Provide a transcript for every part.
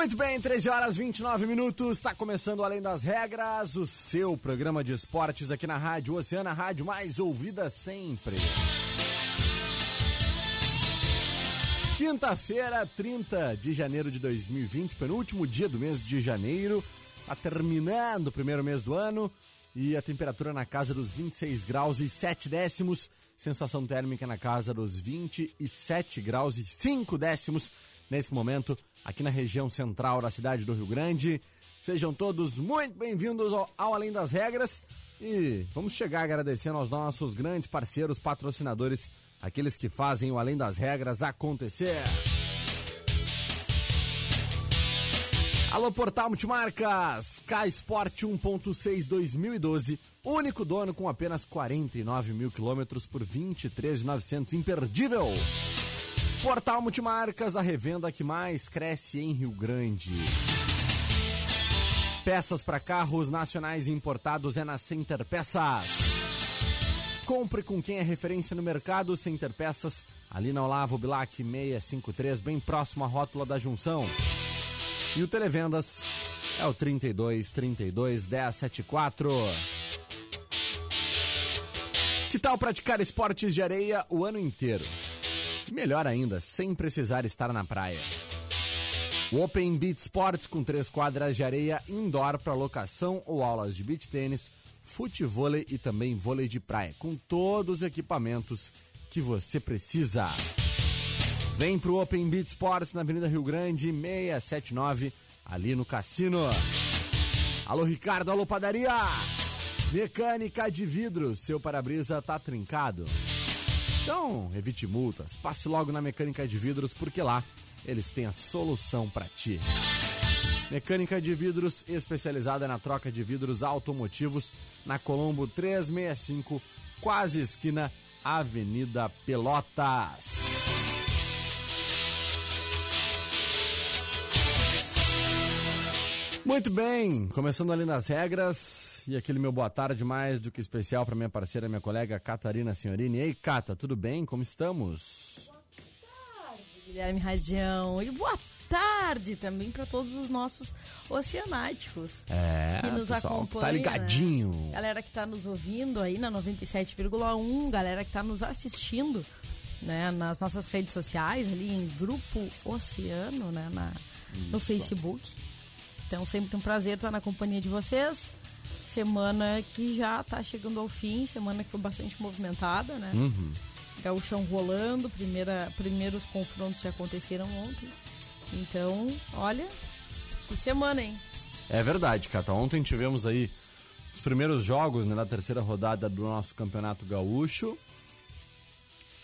Muito bem, 13 horas 29 minutos, está começando Além das Regras, o seu programa de esportes aqui na Rádio Oceana, rádio mais ouvida sempre. Quinta-feira, 30 de janeiro de 2020, penúltimo dia do mês de janeiro, está terminando o primeiro mês do ano e a temperatura na casa dos 26 graus e 7 décimos, sensação térmica na casa dos 27 graus e 5 décimos. Nesse momento aqui na região central da cidade do Rio Grande. Sejam todos muito bem-vindos ao, ao, Além das Regras e vamos chegar agradecendo aos nossos grandes parceiros, patrocinadores, aqueles que fazem o Além das Regras acontecer. Alô Portal Multimarcas, K Sport 1.6 2012, único dono com apenas 49 mil quilômetros por 23.900, imperdível. Portal Multimarcas, a revenda que mais cresce em Rio Grande. Peças para carros nacionais e importados é na Center Peças. Compre com quem é referência no mercado Center Peças, ali na Olavo Bilac 653, bem próximo à rótula da junção. E o Televendas é o 32 32 1074. Que tal praticar esportes de areia o ano inteiro? Melhor ainda, sem precisar estar na praia. O Open Beach Sports com três quadras de areia indoor para locação ou aulas de beach tênis, futevôlei e também vôlei de praia, com todos os equipamentos que você precisa. Vem pro Open Beach Sports na Avenida Rio Grande 679, ali no cassino. Alô Ricardo, alô padaria! Mecânica de vidro, seu para-brisa tá trincado. Então, evite multas, passe logo na Mecânica de Vidros, porque lá eles têm a solução para ti. Mecânica de Vidros especializada na troca de vidros automotivos na Colombo 365, quase esquina Avenida Pelotas. Muito bem, começando ali nas regras e aquele meu boa tarde mais do que especial para minha parceira, minha colega Catarina Senhorini. Ei, Cata, tudo bem? Como estamos? Boa tarde, Guilherme Radião. E boa tarde também para todos os nossos oceanáticos é, que nos acompanham. Tá ligadinho. Né? Galera que tá nos ouvindo aí na 97,1, galera que tá nos assistindo né, nas nossas redes sociais, ali em Grupo Oceano, né, na, no Facebook. Então, sempre um prazer estar na companhia de vocês. Semana que já está chegando ao fim, semana que foi bastante movimentada, né? Uhum. Gauchão rolando, primeira, primeiros confrontos já aconteceram ontem. Então, olha, que semana, hein? É verdade, Cata. Ontem tivemos aí os primeiros jogos né, na terceira rodada do nosso Campeonato Gaúcho.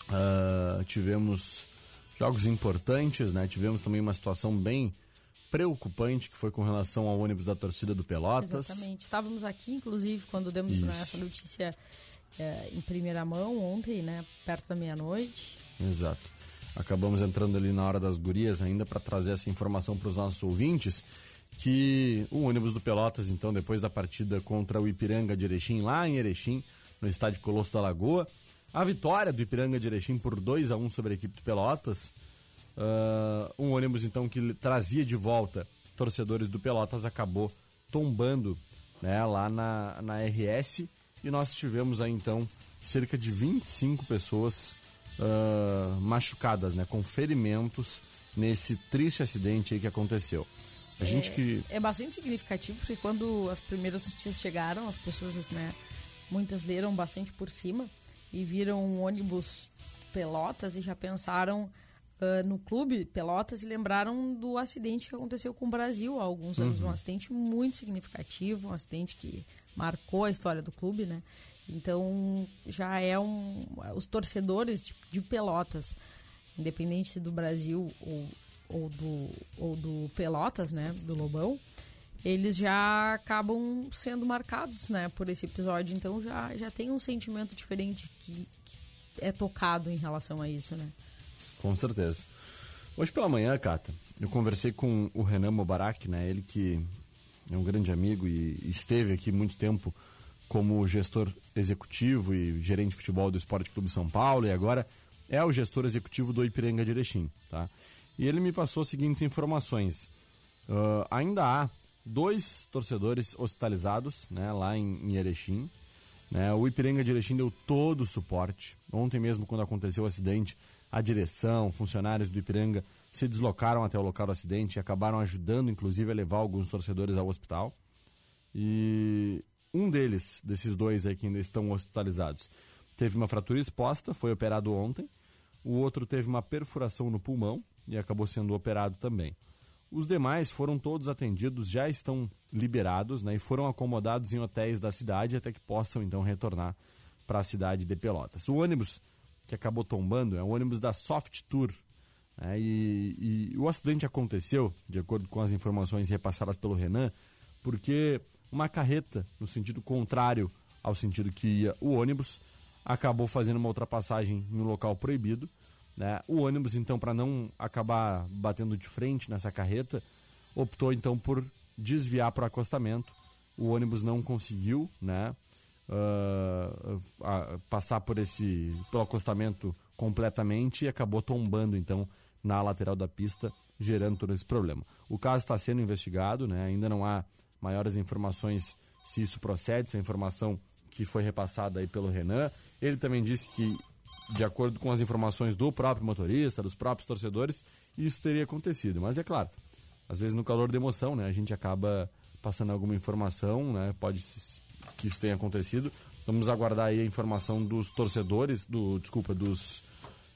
Uh, tivemos jogos importantes, né? Tivemos também uma situação bem preocupante que foi com relação ao ônibus da torcida do Pelotas. Exatamente. Estávamos aqui, inclusive, quando demos né, essa notícia é, em primeira mão ontem, né? Perto da meia-noite. Exato. Acabamos entrando ali na hora das gurias ainda para trazer essa informação para os nossos ouvintes que o ônibus do Pelotas, então, depois da partida contra o Ipiranga de Erechim, lá em Erechim, no estádio Colosso da Lagoa, a vitória do Ipiranga de Erechim por 2 a 1 sobre a equipe do Pelotas, Uh, um ônibus então que trazia de volta torcedores do Pelotas acabou tombando né, lá na, na RS e nós tivemos aí então cerca de 25 pessoas uh, machucadas, né, com ferimentos nesse triste acidente aí que aconteceu. A é, gente que é bastante significativo porque quando as primeiras notícias chegaram, as pessoas, né, muitas leram bastante por cima e viram um ônibus Pelotas e já pensaram uh, no clube Pelotas e lembraram do acidente que aconteceu com o Brasil há alguns anos, uhum. um acidente muito significativo, um acidente que marcou a história do clube, né? Então já é um. Os torcedores de, de Pelotas, independente se do Brasil ou, ou, do, ou do Pelotas, né? Do Lobão, eles já acabam sendo marcados né, por esse episódio. Então já, já tem um sentimento diferente que, que é tocado em relação a isso, né? Com certeza. Hoje pela manhã, Cata, eu conversei com o Renan Mubarak, né? Ele que é um grande amigo e esteve aqui muito tempo como gestor executivo e gerente de futebol do Esporte Clube São Paulo e agora é o gestor executivo do Ipiranga de Erechim, tá? E ele me passou as seguintes informações. Uh, ainda há dois torcedores hospitalizados, né, lá em, em Erechim. Né? O Ipiranga de Erechim deu todo o suporte. Ontem mesmo, quando aconteceu o acidente, a direção, funcionários do Ipiranga se deslocaram até o local do acidente e acabaram ajudando, inclusive, a levar alguns torcedores ao hospital. E um deles, desses dois aí que ainda estão hospitalizados, teve uma fratura exposta, foi operado ontem. O outro teve uma perfuração no pulmão e acabou sendo operado também. Os demais foram todos atendidos, já estão liberados né, e foram acomodados em hotéis da cidade até que possam então retornar para a cidade de Pelotas. O ônibus que acabou tombando é o ônibus da Soft Tour. Né, e, e o acidente aconteceu, de acordo com as informações repassadas pelo Renan, porque uma carreta no sentido contrário ao sentido que ia o ônibus, acabou fazendo uma ultrapassagem em um local proibido. Né? O ônibus, então, para não acabar batendo de frente nessa carreta, optou então por desviar para o acostamento. O ônibus não conseguiu né, uh, passar por esse pelo acostamento completamente e acabou tombando então na lateral da pista, gerando todo esse problema. O caso está sendo investigado, né? ainda não há maiores informações se isso procede, se a informação que foi repassada aí pelo Renan. Ele também disse que, de acordo com as informações do próprio motorista, dos próprios torcedores, isso teria acontecido. Mas é claro, às vezes no calor da emoção, né, a gente acaba passando alguma informação, né, pode que isso tenha acontecido. Vamos aguardar aí a informação dos torcedores, do, desculpa, dos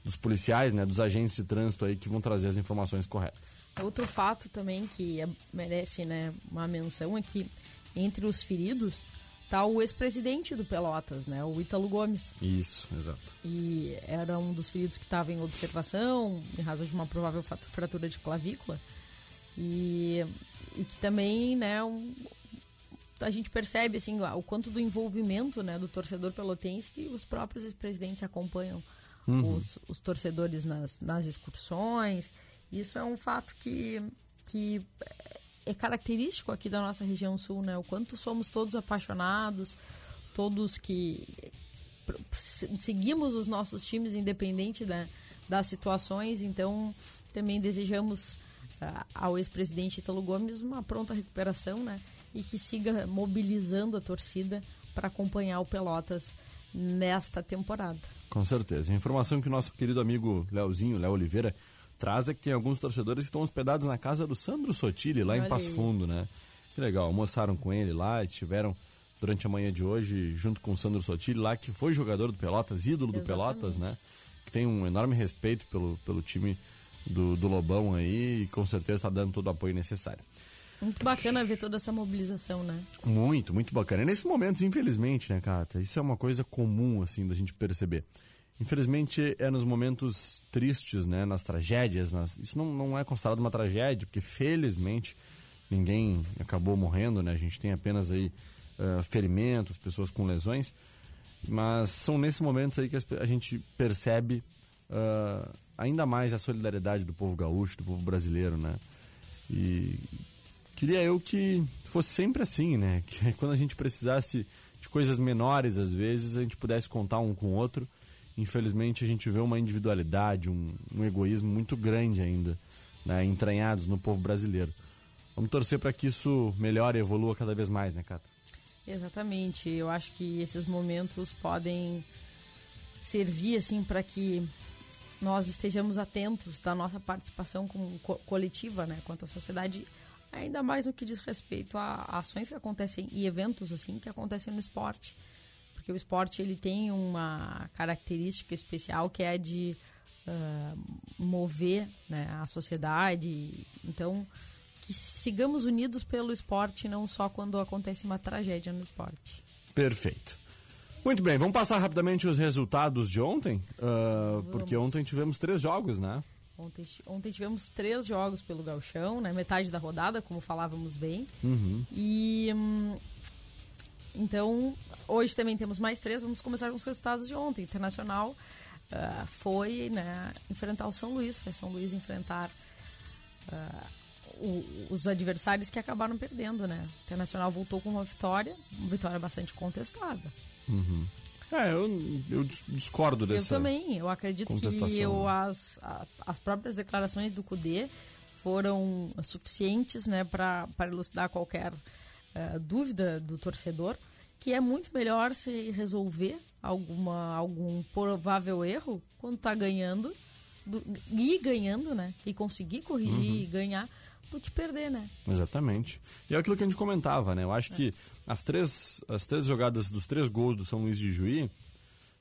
dos policiais, né, dos agentes de trânsito aí que vão trazer as informações corretas. Outro fato também que é, merece, né, uma menção é que entre os feridos tá o ex-presidente do Pelotas, né, o Ítalo Gomes. Isso, exato. E era um dos feridos que estava em observação em razão de uma provável fratura de clavícula. E, e que também, né, um, a gente percebe assim o quanto do envolvimento, né, do torcedor pelotense que os próprios ex-presidentes acompanham uhum. os, os, torcedores nas, nas excursões. Isso é um fato que, que é característico aqui da nossa região sul, né? O quanto somos todos apaixonados, todos que seguimos os nossos times independente da, das situações. Então, também desejamos uh, ao ex-presidente Italo Gomes uma pronta recuperação, né? E que siga mobilizando a torcida para acompanhar o Pelotas nesta temporada. Com certeza. A informação que o nosso querido amigo Leozinho, Léo Oliveira, traz é que tem alguns torcedores que estão hospedados na casa do Sandro Sotile, lá Olha em Passo aí. Fundo, né? Que legal, almoçaram com ele lá, estiveram durante a manhã de hoje junto com o Sandro Sotile lá, que foi jogador do Pelotas, ídolo Exatamente. do Pelotas, né? Que tem um enorme respeito pelo, pelo time do, do Lobão aí e com certeza está dando todo o apoio necessário. Muito bacana ver toda essa mobilização, né? Muito, muito bacana. E nesses momentos, infelizmente, né, Cata? Isso é uma coisa comum, assim, da gente perceber. Infelizmente, é nos momentos tristes, né, nas tragédias. Nas... Isso não, não é considerado uma tragédia, porque felizmente ninguém acabou morrendo, né? A gente tem apenas aí uh, ferimentos, pessoas com lesões. Mas são nesses momentos aí que a gente percebe uh, ainda mais a solidariedade do povo gaúcho, do povo brasileiro, né? E Queria eu que fosse sempre assim, né? Que quando a gente precisasse de coisas menores, às vezes, a gente pudesse contar um com o outro. Infelizmente, a gente vê uma individualidade, um, um egoísmo muito grande ainda, né? entranhados no povo brasileiro. Vamos torcer para que isso melhore e evolua cada vez mais, né, Cata? Exatamente. Eu acho que esses momentos podem servir assim para que nós estejamos atentos da nossa participação coletiva, né, quanto à sociedade, ainda mais no que diz respeito a ações que acontecem e eventos assim que acontecem no esporte, porque o esporte ele tem uma característica especial que é de uh, mover né, a sociedade, então que sigamos unidos pelo esporte, não só quando acontece uma tragédia no esporte. Perfeito. Muito bem, vamos passar rapidamente os resultados de ontem, uh, porque ontem tivemos três jogos, né? Ontem, ontem tivemos três jogos pelo Galchão, né? Metade da rodada, como falávamos bem. Uhum. E hum, então hoje também temos mais três. Vamos começar com os resultados de ontem. Internacional uh, foi né, enfrentar o São Luís, foi São Luís enfrentar uh, o, os adversários que acabaram perdendo, né? O Internacional voltou com uma vitória, uma vitória bastante contestada. Uhum. É, eu, eu discordo dessa. Eu também, eu acredito que eu, as, as próprias declarações do CUDE foram suficientes né, para elucidar qualquer uh, dúvida do torcedor, que é muito melhor se resolver alguma, algum provável erro quando está ganhando, do, ir ganhando, né? E conseguir corrigir uhum. e ganhar do que perder, né? Exatamente. E é aquilo que a gente comentava, né? Eu acho é. que as três, as três jogadas dos três gols do São Luís de Juí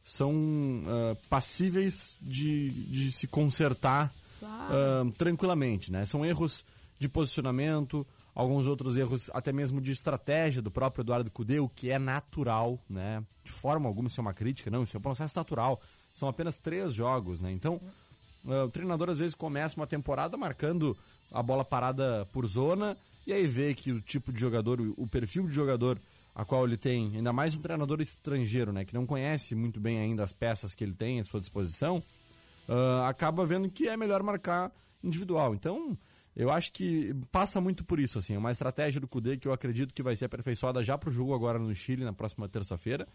são uh, passíveis de, de se consertar claro. uh, tranquilamente, né? São erros de posicionamento, alguns outros erros até mesmo de estratégia do próprio Eduardo Cudê, o que é natural, né? De forma alguma isso é uma crítica, não, isso é um processo natural. São apenas três jogos, né? Então, o treinador às vezes começa uma temporada marcando a bola parada por zona e aí vê que o tipo de jogador, o perfil de jogador a qual ele tem, ainda mais um treinador estrangeiro, né, que não conhece muito bem ainda as peças que ele tem à sua disposição, uh, acaba vendo que é melhor marcar individual. Então, eu acho que passa muito por isso, assim, é uma estratégia do Cudê que eu acredito que vai ser aperfeiçoada já para o jogo agora no Chile, na próxima terça-feira,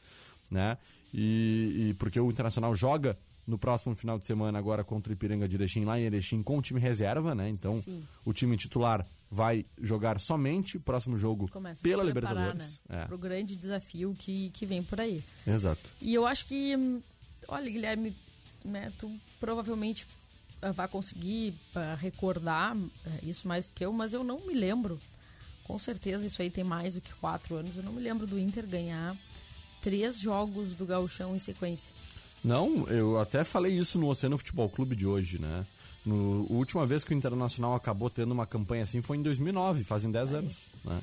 né, e, e porque o Internacional joga no próximo final de semana agora contra o Ipiranga de Erechim, lá em Erechim, com o time reserva, né? Então, Sim. o time titular vai jogar somente o próximo jogo Começa pela Libertadores. Né? É. Para o grande desafio que, que vem por aí. Exato. E eu acho que, hum, olha, Guilherme, né, tu provavelmente ah, vai conseguir uh, recordar uh, isso mais do que eu, mas eu não me lembro. Com certeza isso aí tem mais do que quatro anos. Eu não me lembro do Inter ganhar três jogos do Gauchão em sequência. Não, eu até falei isso no Oceano Futebol Clube de hoje, né? No, a última vez que o Internacional acabou tendo uma campanha assim foi em 2009, fazem 10 anos, né?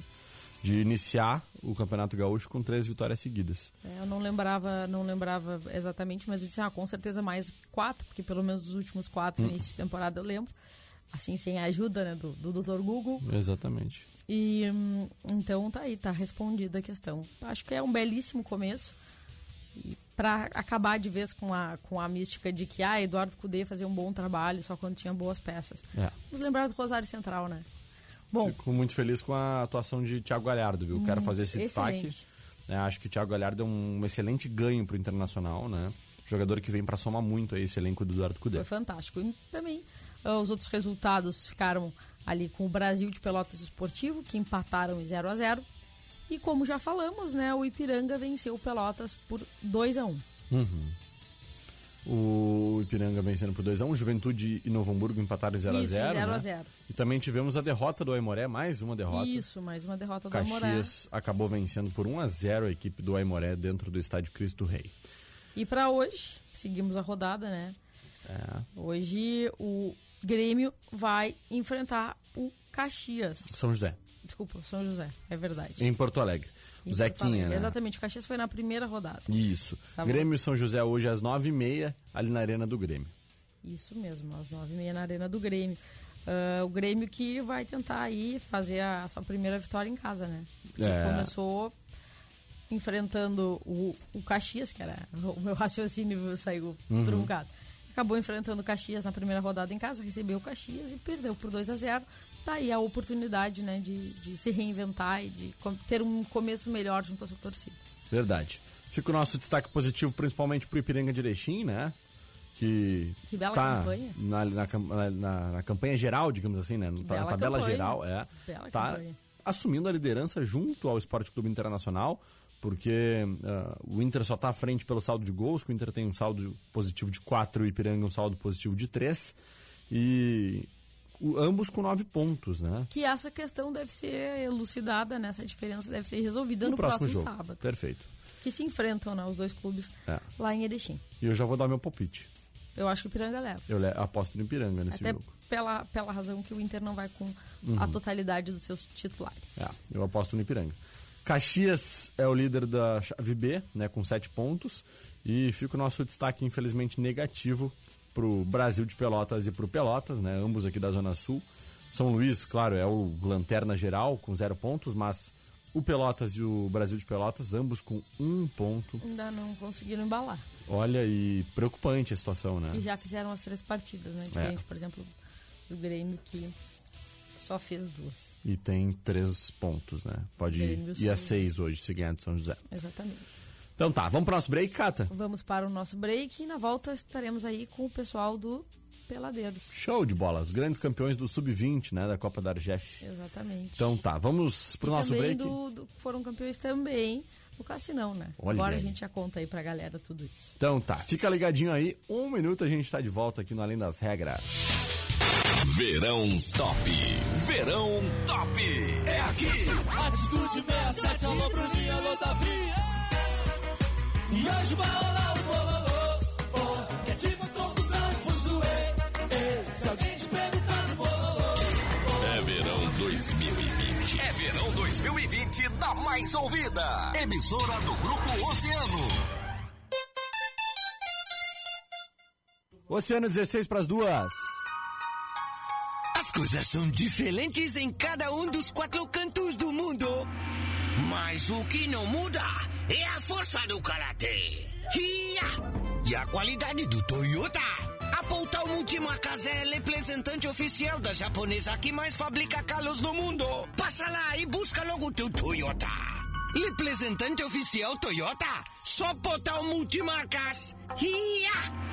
De iniciar o Campeonato Gaúcho com três vitórias seguidas. É, eu não lembrava, não lembrava exatamente, mas eu disse, ah, com certeza mais quatro, porque pelo menos dos últimos quatro hum. de temporada eu lembro. Assim, sem a ajuda né, do, do Dr. Google. Exatamente. E hum, então tá aí, tá respondida a questão. Acho que é um belíssimo começo para acabar de vez com a, com a mística de que ah, Eduardo Cudê fazia um bom trabalho só quando tinha boas peças. É. Vamos lembrar do Rosário Central, né? Bom, Fico muito feliz com a atuação de Thiago Galhardo, viu? Hum, Quero fazer esse excelente. destaque. É, acho que o Thiago Galhardo é um excelente ganho para o Internacional, né? Jogador que vem para somar muito aí esse elenco do Eduardo Cudê. Foi fantástico. E também ah, os outros resultados ficaram ali com o Brasil de Pelotas Esportivo, que empataram em 0 a 0 e como já falamos, né, o Ipiranga venceu o Pelotas por 2 a 1 uhum. O Ipiranga vencendo por 2x1, um, Juventude e Novo Hamburgo empataram 0x0. 0x0. Né? E também tivemos a derrota do Aimoré, mais uma derrota. Isso, mais uma derrota do Aimoré. Caxias acabou vencendo por 1x0 a, a equipe do Aimoré dentro do estádio Cristo Rei. E para hoje, seguimos a rodada, né? É. Hoje o Grêmio vai enfrentar o Caxias. São José. Desculpa, São José, é verdade. Em Porto Alegre. Em Zequinha, Alegre. né? Exatamente, o Caxias foi na primeira rodada. Isso. Tá Grêmio São José hoje às nove e meia, ali na Arena do Grêmio. Isso mesmo, às nove e meia na Arena do Grêmio. Uh, o Grêmio que vai tentar aí fazer a sua primeira vitória em casa, né? É. começou enfrentando o, o Caxias, que era o meu raciocínio saiu uhum. truncado. Acabou enfrentando o Caxias na primeira rodada em casa, recebeu o Caxias e perdeu por 2 a 0 Tá aí a oportunidade né, de, de se reinventar e de ter um começo melhor junto à sua torcida. Verdade. Fica o nosso destaque positivo, principalmente para o Ipiranga de Erechim, né? Que, que bela tá campanha. Na, na, na, na, campanha geral, digamos assim, né? Tá na tabela campanha. geral, é. Bela tá campanha. assumindo a liderança junto ao Esporte Clube Internacional porque uh, o Inter só está à frente pelo saldo de gols, que o Inter tem um saldo positivo de 4 e o Ipiranga um saldo positivo de 3. E ambos com 9 pontos, né? Que essa questão deve ser elucidada, né? Essa diferença deve ser resolvida no, no próximo, próximo jogo. sábado. Perfeito. Que se enfrentam, né? Os dois clubes é. lá em Erechim. E eu já vou dar meu palpite. Eu acho que o Ipiranga leva. Eu le aposto no Ipiranga nesse Até jogo. Pela, pela razão que o Inter não vai com uhum. a totalidade dos seus titulares. É, eu aposto no Ipiranga. Caxias é o líder da chave B, né, com sete pontos. E fica o nosso destaque, infelizmente, negativo para o Brasil de Pelotas e para o Pelotas, né, ambos aqui da Zona Sul. São Luís, claro, é o lanterna geral, com zero pontos, mas o Pelotas e o Brasil de Pelotas, ambos com um ponto. Ainda não conseguiram embalar. Olha, e preocupante a situação, né? E já fizeram as três partidas, né? Diferente, é. por exemplo, do Grêmio, que só fez duas. E tem três pontos, né? Pode ir, ir a seis hoje, se ganhar do São José. Exatamente. Então tá, vamos para o nosso break, Cata? Vamos para o nosso break e na volta estaremos aí com o pessoal do Peladeiros. Show de bola, os grandes campeões do Sub-20, né, da Copa da Argef. Exatamente. Então tá, vamos pro e nosso break. Do, do, foram campeões também no Cassinão, né? Olha Agora aí. a gente já conta aí pra galera tudo isso. Então tá, fica ligadinho aí, um minuto a gente tá de volta aqui no Além das Regras. Verão Top. Verão Top. É aqui. Atitude 67, alô Bruninho, alô Davi. E hoje vai rolar o bololô. Oh, que é tipo confusão, fuzuê. Se alguém te perguntar no bololô. É verão 2020. É verão 2020 na mais ouvida. Emissora do Grupo Oceano. Oceano 16 para as duas coisas são diferentes em cada um dos quatro cantos do mundo. Mas o que não muda é a força do karatê. E a qualidade do Toyota. A Poutal Multimarcas é representante oficial da japonesa que mais fabrica carros no mundo. Passa lá e busca logo teu Toyota. Representante oficial Toyota. Só Poutal Multimarcas. Ia!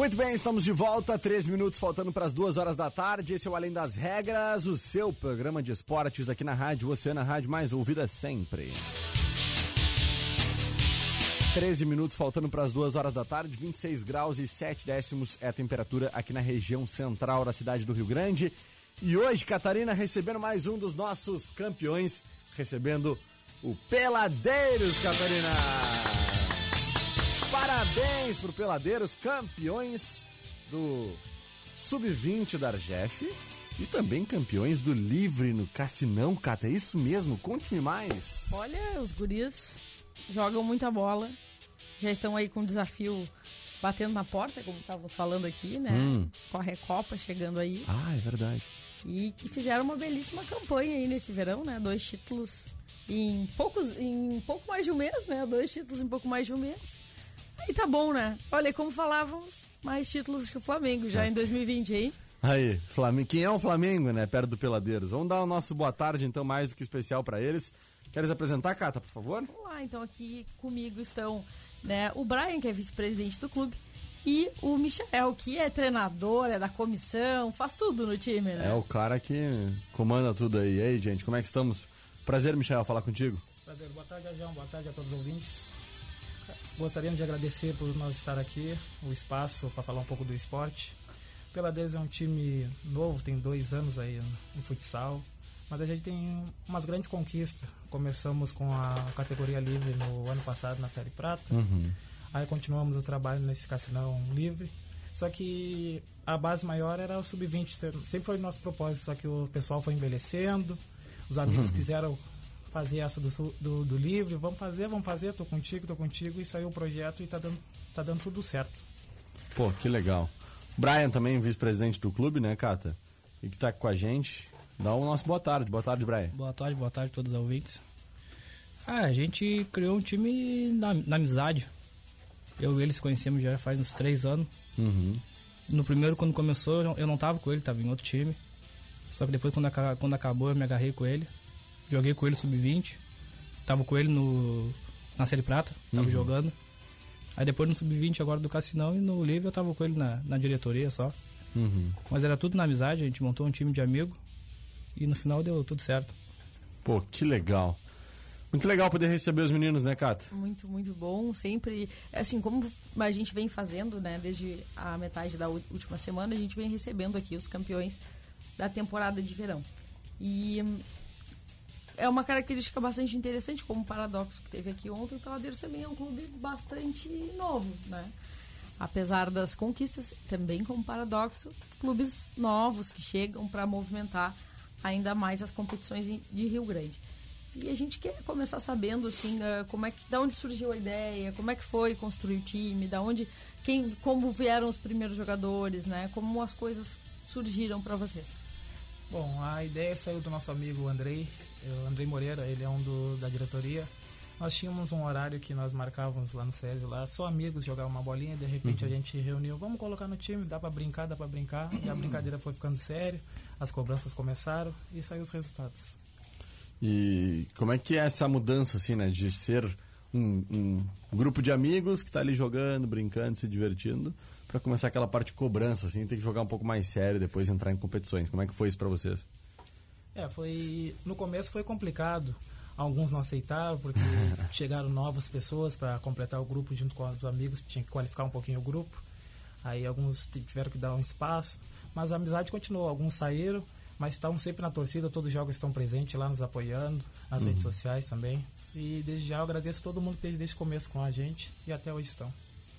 Muito bem, estamos de volta, três minutos faltando para as duas horas da tarde. Esse é o Além das Regras, o seu programa de esportes aqui na Rádio Oceana, Rádio mais ouvida sempre. 13 minutos faltando para as duas horas da tarde, 26 graus e 7 décimos é a temperatura aqui na região central da cidade do Rio Grande. E hoje, Catarina, recebendo mais um dos nossos campeões, recebendo o Peladeiros, Catarina! Parabéns pro Peladeiros, campeões do Sub-20 da Argef e também campeões do Livre no Cassinão, Cata. É isso mesmo? Conte-me mais. Olha, os guris jogam muita bola. Já estão aí com o desafio batendo na porta, como estávamos falando aqui, né? Hum. Corre Copa chegando aí. Ah, é verdade. E que fizeram uma belíssima campanha aí nesse verão, né? Dois títulos em poucos, em pouco mais de um mês, né? Dois títulos em pouco mais de um mês. Aí tá bom, né? Olha, como falávamos, mais títulos que o Flamengo já em 2020, hein? Aí, Flamengo. Quem é o Flamengo, né? Perto do Peladeiros. Vamos dar o nosso boa tarde, então, mais do que especial para eles. Queres apresentar, Cata, por favor? Vamos lá, então aqui comigo estão né, o Brian, que é vice-presidente do clube, e o Michel, que é treinador, é da comissão, faz tudo no time, né? É o cara que comanda tudo aí. E aí, gente, como é que estamos? Prazer, Michel, falar contigo. Prazer, boa tarde, João, boa tarde a todos os ouvintes. Gostaríamos de agradecer por nós estar aqui, o espaço para falar um pouco do esporte. Peladeiros é um time novo, tem dois anos aí no futsal, mas a gente tem umas grandes conquistas. Começamos com a categoria livre no ano passado na Série Prata, Uhum. aí continuamos o trabalho nesse cassinão livre. Só que a base maior era o sub-20, sempre foi o nosso propósito, só que o pessoal foi envelhecendo, os amigos quiseram fazer essa do, do, do livre, vamos fazer, vamos fazer, tô contigo, tô contigo, e saiu o projeto e tá dando, tá dando tudo certo. Pô, que legal. Brian também, vice-presidente do clube, né, Cata? E que tá com a gente. Dá o nosso boa tarde. Boa tarde, Brian. Boa tarde, boa tarde a todos os ouvintes. Ah, a gente criou um time na, na amizade. Eu e ele se conhecemos já faz uns três anos. Uhum. No primeiro, quando começou, eu não- tava com ele, tava em outro time. Só que depois, quando, quando acabou, eu me agarrei com ele. Joguei com ele sub-20. Tava com ele no, na Série Prata, tava jogando. Aí depois no sub-20 agora do Cassinão e no livre eu tava com ele na, na diretoria só. Uhum. Mas era tudo na amizade, a gente montou um time de amigo. E no final deu tudo certo. Pô, que legal. Muito legal poder receber os meninos, né, Cata? Muito, muito bom. Sempre, assim, como a gente vem fazendo, né, desde a metade da última semana, a gente vem recebendo aqui os campeões da temporada de verão. E é uma característica bastante interessante, como o Paradoxo que teve aqui ontem, o Peladeiros também é um clube bastante novo, né? Apesar das conquistas, também como Paradoxo, clubes novos que chegam para movimentar ainda mais as competições de Rio Grande. E a gente quer começar sabendo assim, ah, como é que, da onde surgiu a ideia, como é que foi construir o time, da onde, quem, como vieram os primeiros jogadores, né? Como as coisas surgiram para vocês. Bom, a ideia saiu do nosso amigo Andrei, eh, o Andrei Moreira, ele é um do, da diretoria. Nós tínhamos um horário que nós marcávamos lá no SESI, lá, só amigos jogavam uma bolinha, de repente a gente reuniu, vamos colocar no time, dá pra brincar, dá pra brincar. E a brincadeira foi ficando séria, as cobranças começaram e saiu os resultados. E como é que é essa mudança, assim, né? De ser um, um grupo de amigos que tá ali jogando, brincando, se divertindo, pra começar aquela parte de cobrança, assim, ter que jogar um pouco mais sério, depois entrar em competições. Como é que foi isso pra vocês? É, foi. No começo foi complicado. Alguns não aceitaram, porque chegaram novas pessoas para completar o grupo junto com os amigos, tinha que qualificar um pouquinho o grupo. Aí alguns tiveram que dar um espaço, mas a amizade continuou. Alguns saíram, mas estavam sempre na torcida, todos os jogos estão presentes lá, nos apoiando, nas redes sociais também. E desde já eu agradeço todo mundo que desde, desde o começo com a gente e até hoje estão.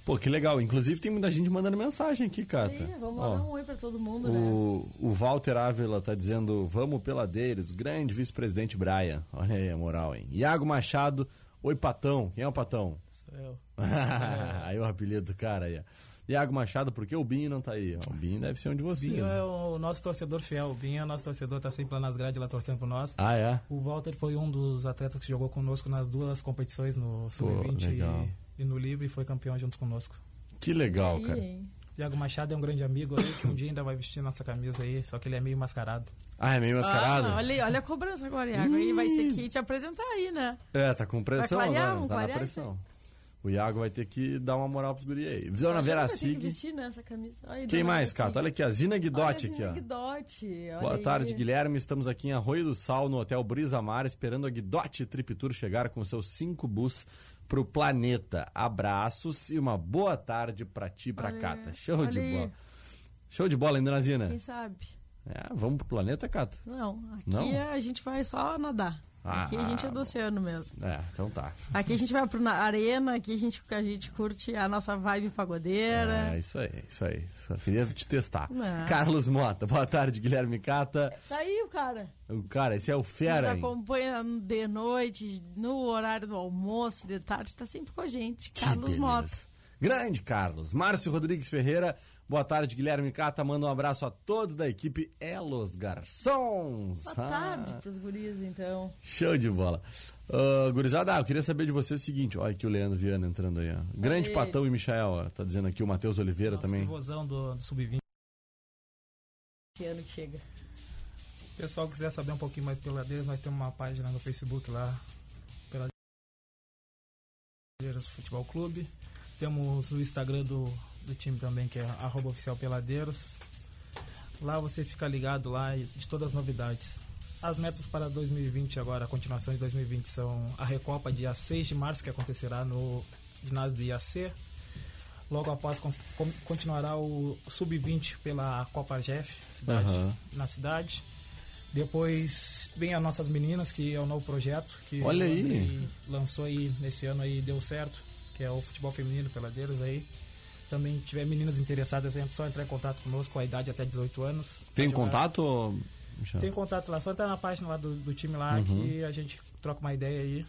Pô, que legal. Inclusive tem muita gente mandando mensagem aqui, Cata. Aí, vamos Ó, lá dar um oi para todo mundo, né? O, o Walter Ávila tá dizendo, vamos peladeiros, grande vice-presidente Brian. Olha aí a moral, hein? Iago Machado, oi Patão. Quem é o Patão? Sou eu. aí o apelido do cara aí. ó. Iago Machado, por que o Binho não tá aí? O Binho deve ser um de vocês. Binho né? é o nosso torcedor fiel. O Binho é o nosso torcedor, tá sempre lá nas grades, lá torcendo por nós. Ah, é? O Walter foi um dos atletas que jogou conosco nas duas competições, no Sub-20 legal. e, e no Livre, e foi campeão junto conosco. Que legal, Aí, cara. Iago Machado é um grande amigo aí, que um dia ainda vai vestir nossa camisa aí, só que ele é meio mascarado. Ah, é meio mascarado? Ah, olha, olha a cobrança agora, Iago. Aí vai ter que te apresentar aí, né? É, tá com pressão Vai clarear? agora, tá na clarear pressão. O Iago vai ter que dar uma moral pros guri aí. Dona Acho que vestir nessa camisa. Olha aí, Quem mais? Sig. Olha aqui, a Zina Guidotti Olha aqui, a ó. Guidotti, olha Boa aí. tarde, Guilherme. Estamos aqui em Arroio do Sal, no Hotel Brisa Mar, esperando a Guidotti Trip Tour chegar com seus cinco bus pro planeta. Abraços e uma boa tarde pra ti e pra Olha- Cata. Show de aí. bola. Show de bola, hein, dona Zina? Quem sabe? É, vamos pro planeta, Cata? Não, aqui Não? a gente vai só nadar. Ah, aqui a gente é do oceano mesmo. É, então tá. Aqui a gente vai pro na arena, aqui a gente, a gente curte a nossa vibe pagodeira. É, isso aí, isso aí. Só queria te testar. Não. Carlos Mota, boa tarde, Guilherme Cata. Tá aí o cara. O cara, esse é o Nos fera, hein? acompanha de noite, no horário do almoço, de tarde, tá sempre com a gente. Carlos. Mota. Grande Carlos. Márcio Rodrigues Ferreira, boa tarde, Guilherme Cata. Manda um abraço a todos da equipe Elos Garçons. Boa tarde pros guris, então. Show de bola. Uh, gurizada, ah, eu queria saber de vocês o seguinte: olha aqui o Leandro Viana entrando aí. Ó. Grande Aí. Patão e Michael, ó, tá dizendo aqui o Matheus Oliveira Nosso também. pivôzão do, do Sub-20. Esse ano que chega. Se o pessoal quiser saber um pouquinho mais de Peladeiras, nós temos uma página no Facebook lá, Peladeiras Futebol Clube. Temos o Instagram do, do time também, que é arroba oficial Peladeiros. Lá você fica ligado lá de todas as novidades. As metas para 2020 agora, a continuação de 2020 são a Recopa dia 6 de março, que acontecerá no ginásio do IAC. Logo após con- con- continuará o Sub-20 pela Copa Jeff cidade, Aham. na cidade. Depois vem as nossas meninas, que é o novo projeto que Olha aí. Lançou aí nesse ano aí deu certo, que é o futebol feminino peladeiros aí. Também tiver meninas interessadas, é só entrar em contato conosco com a idade até 18 anos. Tem contato? Michel? Tem contato lá, só entrar na página lá do, do time lá Uhum. que a gente troca uma ideia aí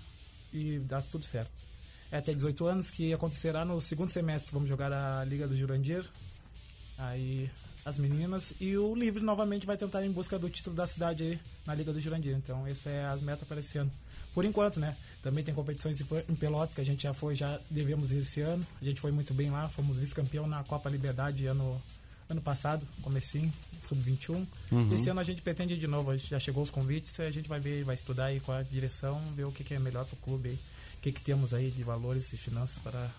e dá tudo certo. É até 18 anos que acontecerá no segundo semestre. Vamos jogar a Liga do Jurandir. Aí as meninas. E o Livre novamente vai tentar em busca do título da cidade aí na Liga do Jurandir. Então essa é a meta para esse ano. Por enquanto, né? Também tem competições em Pe- em Pelotas que a gente já foi, já devemos ir esse ano. A gente foi muito bem lá, fomos vice-campeão na Copa Liberdade ano, ano passado, comecinho, sub-21. Uhum. Esse ano a gente pretende ir de novo, já chegou os convites, a gente vai ver, vai estudar aí com a direção, ver o que, que é melhor para o clube aí. O que, que temos aí de valores e finanças para,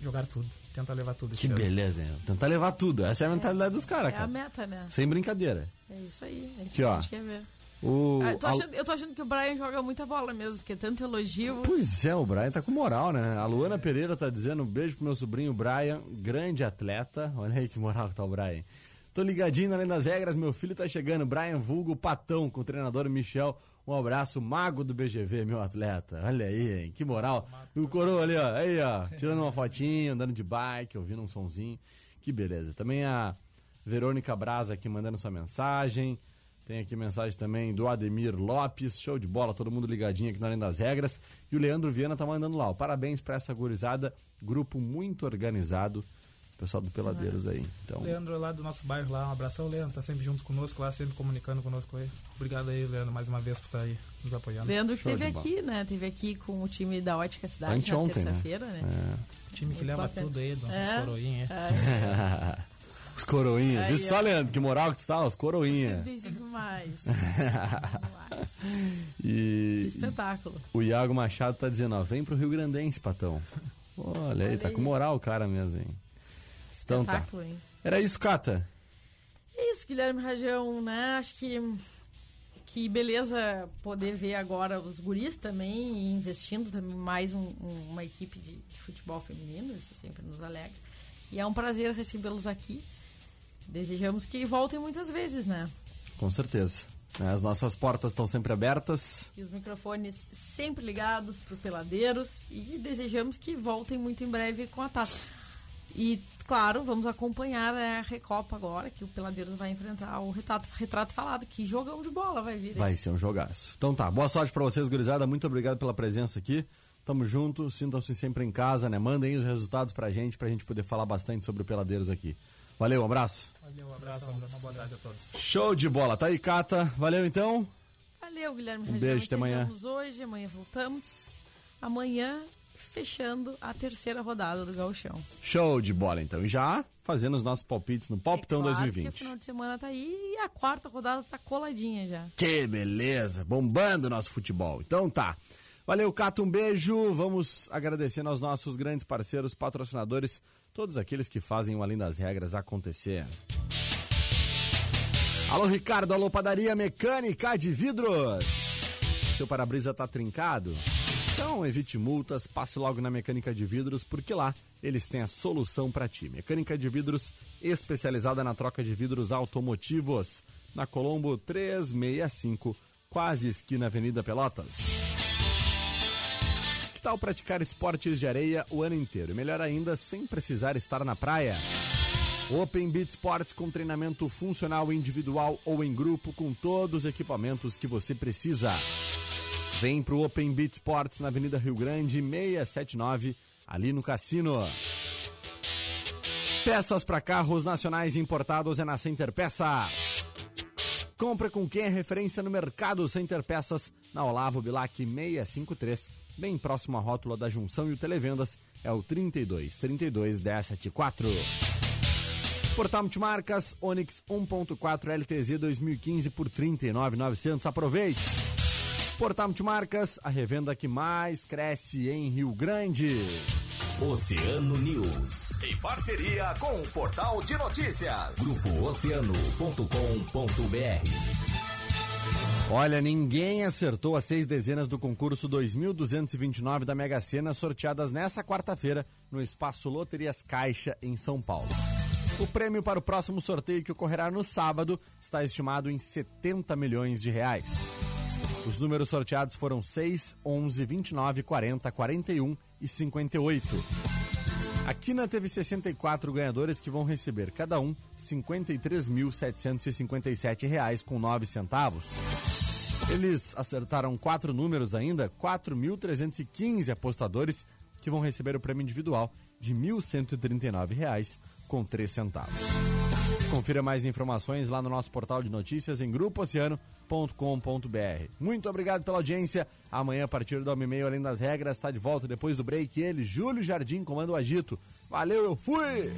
jogar tudo, tentar levar tudo esse Que ano. beleza, hein? Tentar levar tudo. Essa é a mentalidade dos caras, É a cara. meta, né? Sem brincadeira. É isso aí. É isso Aqui, que ó. a gente quer ver. O, Ah, eu, tô achando, eu tô achando que o Brian joga muita bola mesmo, porque tanto elogio. Pois é, o Brian tá com moral, né? A Luana Pereira tá dizendo um beijo pro meu sobrinho Brian, grande atleta. Olha aí que moral que tá o Brian. Tô ligadinho além das regras, meu filho tá chegando. Brian Vulgo Patão com o treinador Michel. Um abraço, mago do BGV, meu atleta. Olha aí, hein? que moral. E o coroa ali, ó. Aí, ó. Tirando uma fotinha, andando de bike, ouvindo um sonzinho. Que beleza. Também a Verônica Braza aqui mandando sua mensagem. Tem aqui mensagem também do Ademir Lopes, show de bola, todo mundo ligadinho aqui na Além das Regras. E o Leandro Viana tá mandando lá, ó, parabéns pra essa gurizada, grupo muito organizado, pessoal do Peladeiros aí. Então, Leandro é lá do nosso bairro lá, um abração, Leandro, tá sempre junto conosco lá, sempre comunicando conosco aí. Obrigado aí, Leandro, mais uma vez por estar aí nos apoiando. Leandro que teve aqui, né? Teve aqui com o time da Ótica Cidade Anteontem, na né? terça-feira, né? O time que Muito leva bacana. tudo aí, do É. é. coroinha. É, os coroinhas, Aí, viu só. Leandro, que moral que tu tá, os coroinhas. Beijo demais. E Espetáculo. o Iago Machado tá dizendo, ó, vem pro Rio Grandense, Patão. Olha aí, tá com moral o cara mesmo, hein. Então tá. Espetáculo, hein? Era isso, Cata. É isso, Guilherme Rajão, né? Acho que que beleza poder ver agora os guris também investindo também mais um- um- uma equipe de, de futebol feminino, isso sempre nos alegra. E é um prazer recebê-los aqui. Desejamos que voltem muitas vezes, né? Com certeza. As nossas portas estão sempre abertas. E os microfones sempre ligados para Peladeiros e desejamos que voltem muito em breve com a taça. E, claro, vamos acompanhar a Recopa agora, que o Peladeiros vai enfrentar o retrato, retrato falado. Que jogão de bola vai vir. hein? Vai ser um jogaço. Então tá, boa sorte pra vocês, gurizada. Muito obrigado pela presença aqui. Tamo junto, sintam-se sempre em casa, né? Mandem os resultados pra gente, pra gente poder falar bastante sobre o Peladeiros aqui. Valeu, um abraço. Valeu, um abraço, uma boa tarde a todos. Show de bola. Tá aí, Cata. Valeu então. Valeu, Guilherme Um beijo, até amanhã. Hoje, amanhã voltamos. Amanhã, fechando a terceira rodada do Gauchão. Show de bola então. E já fazendo os nosos palpites no Palpitão é claro que o 2020. final de semana tá aí e a quarta rodada tá coladinha já. Que beleza, bombando o nosso futebol. Então tá. Valeu, Cato, um beijo. Vamos agradecendo aos nossos grandes parceiros, patrocinadores, todos aqueles que fazem o Além das Regras acontecer. Alô, Ricardo, alô, Padaria Mecânica de Vidros. Seu para-brisa tá trincado? Então evite multas, passe logo na Mecânica de Vidros, porque lá eles têm a solução para ti. Mecânica de Vidros especializada na troca de vidros automotivos. Na Colombo 365, quase esquina Avenida Pelotas. Que tal praticar esportes de areia o ano inteiro? E melhor ainda, sem precisar estar na praia. Open Beat Sports com treinamento funcional individual ou em grupo com todos os equipamentos que você precisa. Vem pro Open Beat Sports na Avenida Rio Grande 679, ali no Cassino. Peças para carros nacionais importados é na Center Peças. Compre com quem é referência no mercado Center Peças, na Olavo Bilac 653, bem próximo à rótula da Junção e o Televendas é o 32 32 174. Portal Multimarcas Onix 1.4 LTZ 2015 por 39.900. Aproveite. Portal Multimarcas, a revenda que mais cresce em Rio Grande. Oceano News. Em parceria com o Portal de Notícias. Grupo Oceano.com.br. Olha, ninguém acertou as seis dezenas do concurso 2229 da Mega Sena, sorteadas nessa quarta-feira no Espaço Loterias Caixa, em São Paulo. O prêmio para o próximo sorteio, que ocorrerá no sábado, está estimado em 70 milhões de reais. Os números sorteados foram 6, 11, 29, 40, 41 e 58. A Quina teve 64 ganhadores que vão receber cada um R$ 53.757 com 9 centavos. Eles acertaram quatro números ainda, 4.315 apostadores que vão receber o prêmio individual de R$ 1.139 com 3 centavos. Confira mais informações lá no nosso portal de notícias em grupooceano.com.br. Muito obrigado pela audiência. Amanhã, a partir do meio além das regras, está de volta depois do break. Ele, Júlio Jardim, comando o agito. Valeu, eu fui!